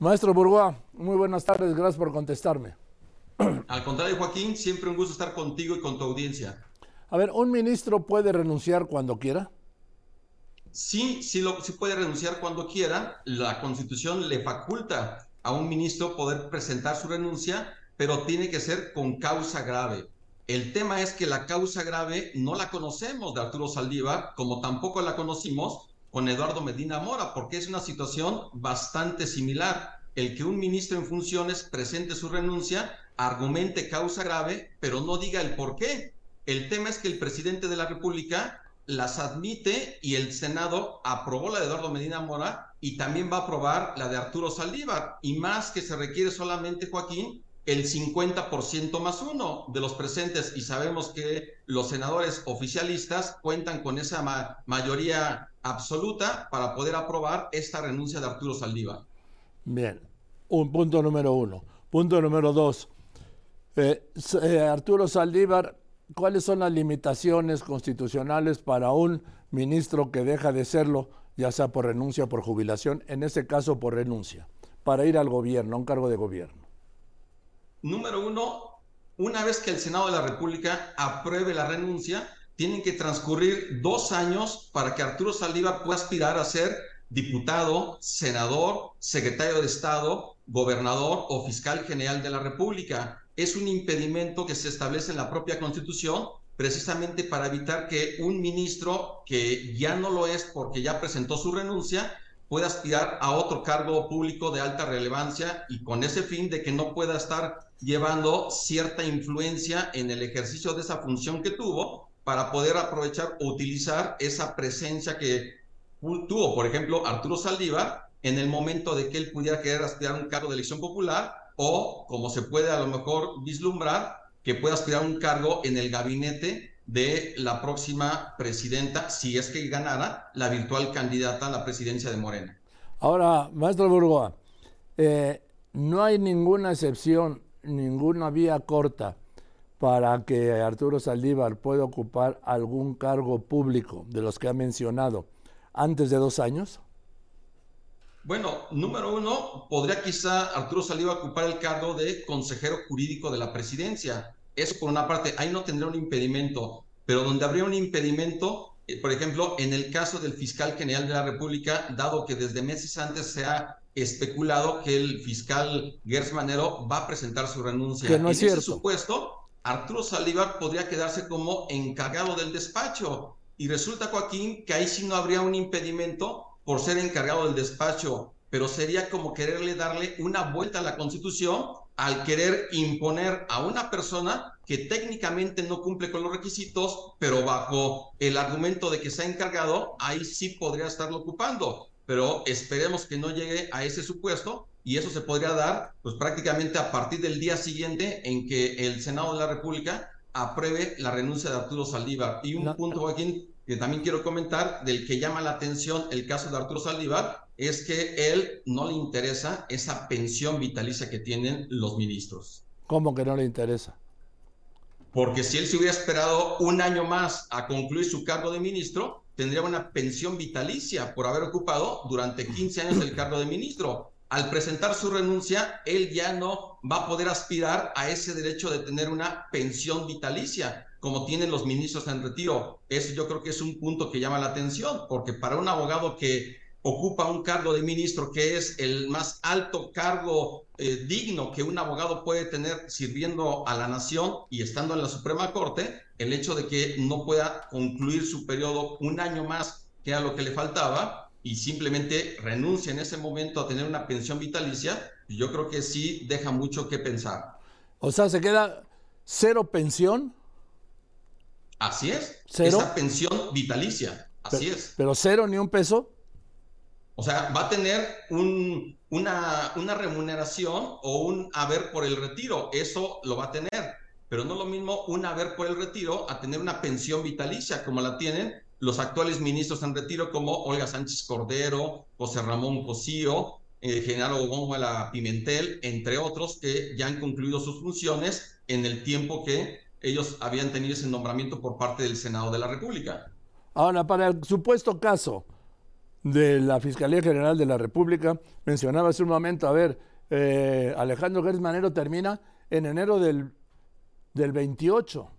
Maestro Burgoa, muy buenas tardes, gracias por contestarme. Al contrario, Joaquín, siempre un gusto estar contigo y con tu audiencia. A ver, ¿un ministro puede renunciar cuando quiera? Sí, sí, lo, sí puede renunciar cuando quiera. La Constitución le faculta a un ministro poder presentar su renuncia, pero tiene que ser con causa grave. El tema es que la causa grave no la conocemos de Arturo Saldívar, como tampoco la conocimos con Eduardo Medina Mora, porque es una situación bastante similar. El que un ministro en funciones presente su renuncia, argumente causa grave, pero no diga el por qué. El tema es que el presidente de la República las admite y el Senado aprobó la de Eduardo Medina Mora y también va a aprobar la de Arturo Saldívar. Y más que se requiere solamente, Joaquín, el 50% más uno de los presentes y sabemos que los senadores oficialistas cuentan con esa mayoría absoluta para poder aprobar esta renuncia de Arturo Saldívar. Bien, un punto número uno. Punto número dos. Eh, eh, Arturo Saldívar, ¿cuáles son las limitaciones constitucionales para un ministro que deja de serlo, ya sea por renuncia o por jubilación, en ese caso por renuncia, para ir al gobierno, a un cargo de gobierno? Número uno, una vez que el Senado de la República apruebe la renuncia, tienen que transcurrir dos años para que Arturo Saldívar pueda aspirar a ser diputado, senador, secretario de Estado, gobernador o fiscal general de la República. Es un impedimento que se establece en la propia Constitución precisamente para evitar que un ministro que ya no lo es porque ya presentó su renuncia pueda aspirar a otro cargo público de alta relevancia y con ese fin de que no pueda estar llevando cierta influencia en el ejercicio de esa función que tuvo para poder aprovechar o utilizar esa presencia que tuvo, por ejemplo, Arturo Saldívar en el momento de que él pudiera querer aspirar a un cargo de elección popular o, como se puede a lo mejor vislumbrar, que pueda aspirar a un cargo en el gabinete de la próxima presidenta, si es que ganara, la virtual candidata a la presidencia de Morena. Ahora, maestro Burgoa, eh, no hay ninguna excepción, ninguna vía corta para que Arturo Saldívar pueda ocupar algún cargo público de los que ha mencionado antes de dos años? Bueno, número uno, podría quizá Arturo Saldívar ocupar el cargo de consejero jurídico de la presidencia. Eso por una parte, ahí no tendría un impedimento, pero donde habría un impedimento, eh, por ejemplo, en el caso del fiscal general de la República, dado que desde meses antes se ha especulado que el fiscal Gers Manero va a presentar su renuncia. Que no es en cierto. ese supuesto, Arturo Saldívar podría quedarse como encargado del despacho. Y resulta, Joaquín, que ahí sí no habría un impedimento por ser encargado del despacho, pero sería como quererle darle una vuelta a la Constitución al querer imponer a una persona que técnicamente no cumple con los requisitos, pero bajo el argumento de que se ha encargado, ahí sí podría estarlo ocupando. Pero esperemos que no llegue a ese supuesto y eso se podría dar pues prácticamente a partir del día siguiente en que el Senado de la República apruebe la renuncia de Arturo Saldívar. Y un No. punto, Joaquín, que también quiero comentar, del que llama la atención el caso de Arturo Saldívar, es que él no le interesa esa pensión vitalicia que tienen los ministros. ¿Cómo que no le interesa? Porque si él se hubiera esperado un año más a concluir su cargo de ministro, tendría una pensión vitalicia por haber ocupado durante 15 años el cargo de ministro. Al presentar su renuncia, él ya no va a poder aspirar a ese derecho de tener una pensión vitalicia, como tienen los ministros en retiro. Eso yo creo que es un punto que llama la atención, porque para un abogado que ocupa un cargo de ministro, que es el más alto cargo eh, digno que un abogado puede tener sirviendo a la nación y estando en la Suprema Corte, el hecho de que no pueda concluir su periodo un año más, que era lo que le faltaba, y simplemente renuncia en ese momento a tener una pensión vitalicia, yo creo que sí deja mucho que pensar. O sea, se queda cero pensión, Así es, ¿Cero? esa pensión vitalicia, así es. pero cero ni un peso. O sea, va a tener un, una, una remuneración o un haber por el retiro. Eso lo va a tener. Pero no lo mismo un haber por el retiro a tener una pensión vitalicia como la tienen los actuales ministros en retiro como Olga Sánchez Cordero, José Ramón Cosío, eh, Genaro Góngora Pimentel, entre otros, que ya han concluido sus funciones en el tiempo que ellos habían tenido ese nombramiento por parte del Senado de la República. Ahora, para el supuesto caso de la Fiscalía General de la República. Mencionaba hace un momento, a ver, eh, Alejandro Gertz Manero termina en enero del, del 28.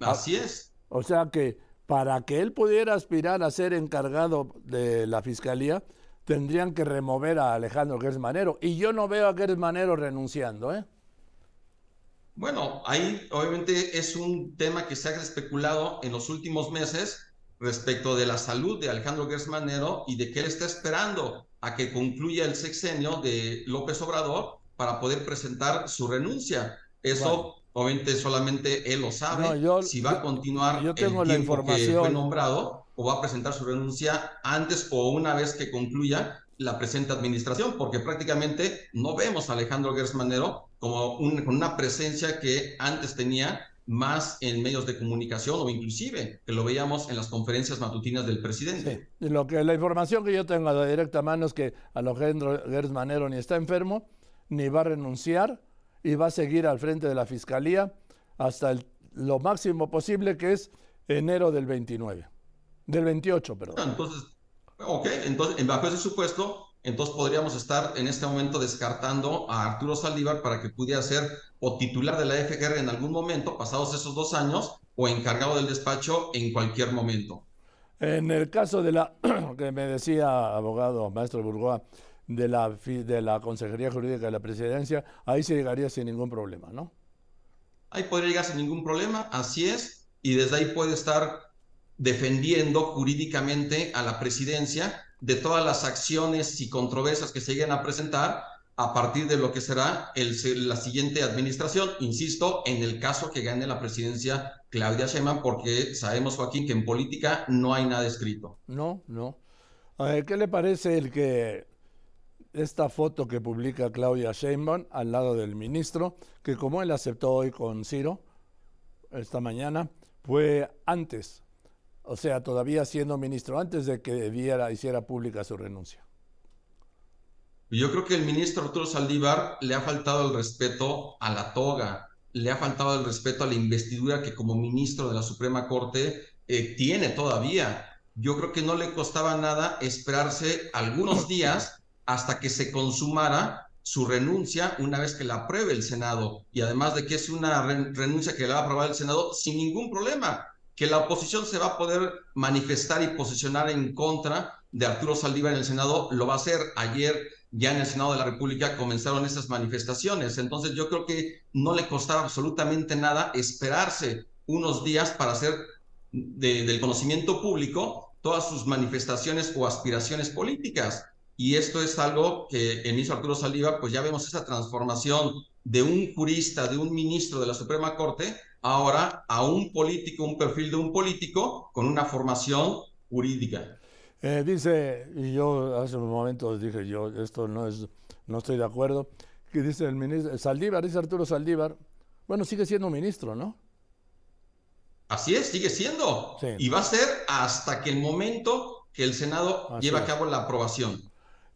Así es. O sea que para que él pudiera aspirar a ser encargado de la Fiscalía, tendrían que remover a Alejandro Gertz Manero. Y yo no veo a Gertz Manero renunciando, ¿eh? Bueno, ahí obviamente es un tema que se ha especulado en los últimos meses respecto de la salud de Alejandro Gersmanero y de que él está esperando a que concluya el sexenio de López Obrador para poder presentar su renuncia. Eso obviamente solamente él lo sabe. si va a continuar yo tengo el tiempo la información. que fue nombrado o va a presentar su renuncia antes o una vez que concluya la presente administración, porque prácticamente no vemos a Alejandro Gersmanero como con una presencia que antes tenía más en medios de comunicación o inclusive que lo veíamos en las conferencias matutinas del presidente. Lo que, la información que yo tengo de directa mano es que Alejandro Gersmanero ni está enfermo, ni va a renunciar y va a seguir al frente de la Fiscalía hasta lo máximo posible que es enero del 29, del 28, perdón. Entonces, ok, entonces bajo ese supuesto, entonces podríamos estar en este momento descartando a Arturo Saldívar para que pudiera ser o titular de la FGR en algún momento, pasados esos dos años, o encargado del despacho en cualquier momento. En el caso de la que me decía abogado maestro Burgoa de la de la Consejería Jurídica de la Presidencia, ahí se llegaría sin ningún problema, ¿no? Ahí podría llegar sin ningún problema, así es, y desde ahí puede estar defendiendo jurídicamente a la presidencia de todas las acciones y controversias que se lleguen a presentar a partir de lo que será el, la siguiente administración. Insisto, en el caso que gane la presidencia Claudia Sheinbaum, porque sabemos, Joaquín, que en política no hay nada escrito. No, no. ¿Qué le parece el que esta foto que publica Claudia Sheinbaum al lado del ministro, que como él aceptó hoy con Ciro, esta mañana, fue antes o sea, todavía siendo ministro, antes de que diera, hiciera pública su renuncia. Yo creo que el ministro Arturo Saldívar le ha faltado el respeto a la toga, le ha faltado el respeto a la investidura que como ministro de la Suprema Corte eh, tiene todavía. Yo creo que no le costaba nada esperarse algunos días hasta que se consumara su renuncia una vez que la apruebe el Senado. Y además de que es una renuncia que la va a aprobar el Senado sin ningún problema que la oposición se va a poder manifestar y posicionar en contra de Arturo Saldívar en el Senado, lo va a hacer. Ayer ya en el Senado de la República comenzaron esas manifestaciones. Entonces yo creo que no le costaba absolutamente nada esperarse unos días para hacer del conocimiento público todas sus manifestaciones o aspiraciones políticas. Y esto es algo que en hizo Arturo Saldívar, pues ya vemos esa transformación de un jurista, de un ministro de la Suprema Corte, ahora a un político, un perfil de un político con una formación jurídica. Eh, dice, y yo hace un momento dije yo, esto no es, no estoy de acuerdo, que dice el ministro, Saldívar, dice Arturo Saldívar, bueno, sigue siendo ministro, ¿no? Así es, sigue siendo. Y va a ser hasta que el momento que el Senado lleve a cabo la aprobación.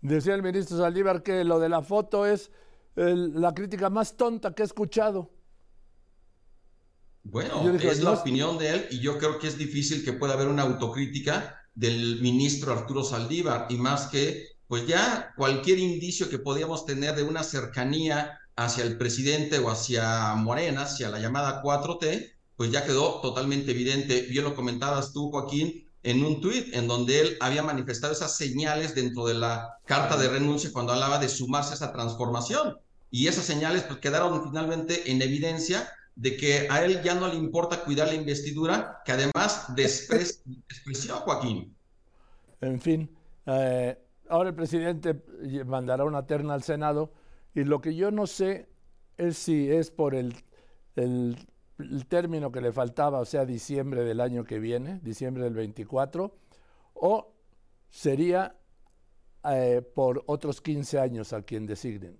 Decía el ministro Saldívar que lo de la foto es la crítica más tonta que he escuchado. Bueno, es la opinión de él y yo creo que es difícil que pueda haber una autocrítica del ministro Arturo Saldívar y más que, pues ya cualquier indicio que podíamos tener de una cercanía hacia el presidente o hacia Morena, hacia la llamada 4T, pues ya quedó totalmente evidente. Bien lo comentabas tú, Joaquín, en un tuit en donde él había manifestado esas señales dentro de la carta de renuncia cuando hablaba de sumarse a esa transformación. Y esas señales pues, quedaron finalmente en evidencia de que a él ya no le importa cuidar la investidura, que además despreció a Joaquín. En fin, eh, ahora el presidente mandará una terna al Senado y lo que yo no sé es si es por el, el, término que le faltaba, o sea, diciembre del año que viene, diciembre del 24, o sería eh, por otros 15 años a quien designen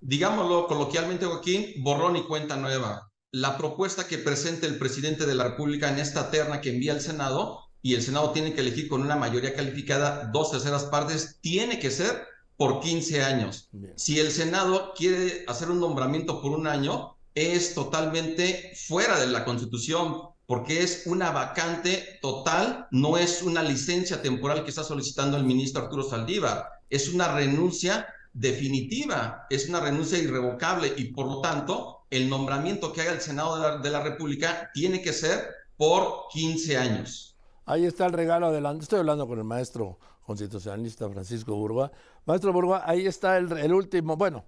digámoslo coloquialmente, Joaquín, borrón y cuenta nueva. La propuesta que presenta el presidente de la República en esta terna que envía al Senado, y el Senado tiene que elegir con una mayoría calificada dos terceras partes, tiene que ser por 15 años. Si el Senado quiere hacer un nombramiento por un año, es totalmente fuera de la Constitución. porque es una vacante total, no es una licencia temporal que está solicitando el ministro Arturo Saldívar, es una renuncia definitiva, es una renuncia irrevocable y por lo tanto el nombramiento que haga el Senado de la, República tiene que ser por 15 años. Ahí está el regalo adelante. Estoy hablando con el maestro constitucionalista Francisco Burgoa. Maestro Burgoa, ahí está el, el último, bueno,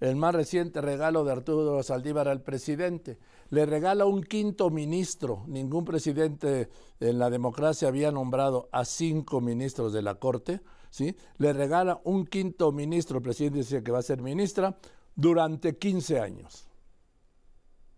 el más reciente regalo de Arturo Saldívar al presidente. Le regala un quinto ministro. Ningún presidente en la democracia había nombrado a cinco ministros de la Corte. ¿sí? Le regala un quinto ministro, el presidente dice que va a ser ministra, durante 15 años.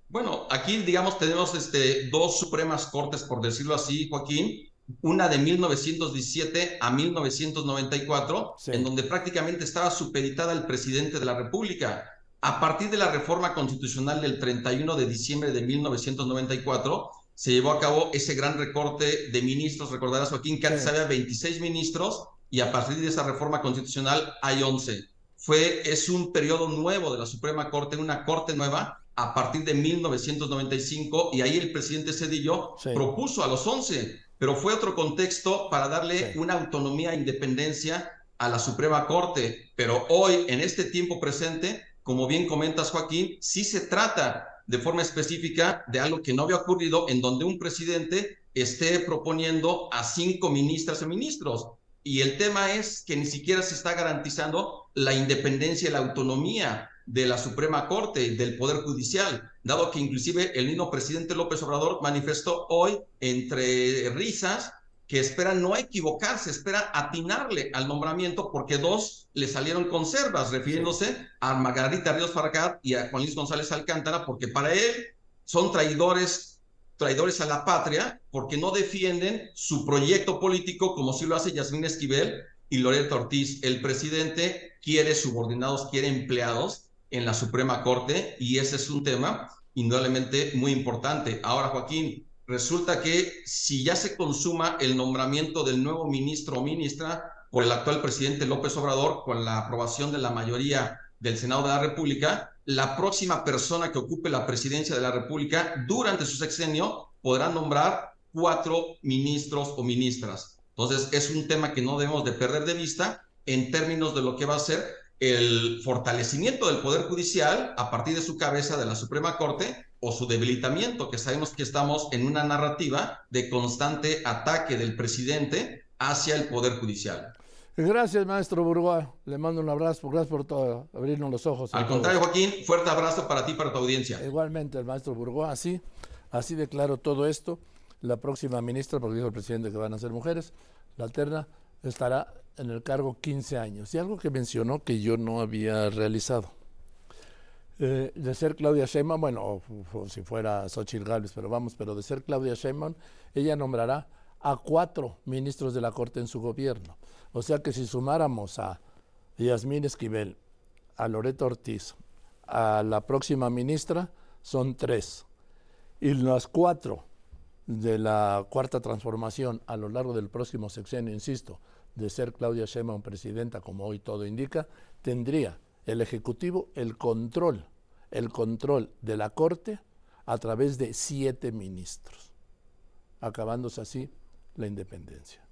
Bueno, aquí digamos tenemos este, dos Supremas Cortes, por decirlo así, Joaquín, una de 1917 a 1994, sí. en donde prácticamente estaba supeditada al presidente de la República. A partir de la reforma constitucional del 31 de diciembre de 1994, se llevó a cabo ese gran recorte de ministros. Recordarás, Joaquín, que antes sí. había 26 ministros y a partir de esa reforma constitucional hay 11. Fue, es un periodo nuevo de la Suprema Corte, una corte nueva a partir de 1995 y ahí el presidente Cedillo sí. propuso a los 11 pero fue otro contexto para darle sí. una autonomía e independencia a la Suprema Corte. Pero hoy, en este tiempo presente, como bien comentas, Joaquín, sí se trata de forma específica de algo que no había ocurrido, en donde un presidente esté proponiendo a cinco ministras o ministros. Y el tema es que ni siquiera se está garantizando la independencia y la autonomía de la Suprema Corte, del Poder Judicial, dado que inclusive el mismo presidente López Obrador manifestó hoy entre risas que espera no equivocarse, espera atinarle al nombramiento porque dos le salieron conservas, refiriéndose a Margarita Ríos Farragat y a Juan Luis González Alcántara, porque para él son traidores, traidores a la patria, porque no defienden su proyecto político como sí lo hace Yasmín Esquivel y Loreto Ortiz. El presidente quiere subordinados, quiere empleados, en la Suprema Corte y ese es un tema indudablemente muy importante. Ahora, Joaquín, resulta que si ya se consuma el nombramiento del nuevo ministro o ministra por el actual presidente López Obrador con la aprobación de la mayoría del Senado de la República, la próxima persona que ocupe la presidencia de la República durante su sexenio podrá nombrar cuatro ministros o ministras. Entonces, es un tema que no debemos de perder de vista en términos de lo que va a ser el fortalecimiento del Poder Judicial a partir de su cabeza de la Suprema Corte o su debilitamiento, que sabemos que estamos en una narrativa de constante ataque del presidente hacia el Poder Judicial. Gracias, maestro Burgoa. Le mando un abrazo. Gracias por todo, abrirnos los ojos. Al contrario, Joaquín, fuerte abrazo para ti y para tu audiencia. Igualmente, el maestro Burgoa. Así, así declaro todo esto. La próxima ministra, porque dijo el presidente que van a ser mujeres, la alterna, estará en el cargo 15 años. Y algo que mencionó que yo no había realizado. Eh, de ser Claudia Sheinbaum, bueno, o, si fuera Xochitl Gálvez, pero vamos, pero de ser Claudia Sheinbaum, ella nombrará a cuatro ministros de la Corte en su gobierno. O sea que si sumáramos a Yasmín Esquivel, a Loreto Ortiz, a la próxima ministra, son tres. Y las cuatro de la cuarta transformación a lo largo del próximo sexenio, insisto, de ser Claudia Sheinbaum presidenta, como hoy todo indica, tendría el Ejecutivo el control, el control de la Corte a través de siete ministros, acabándose así la independencia.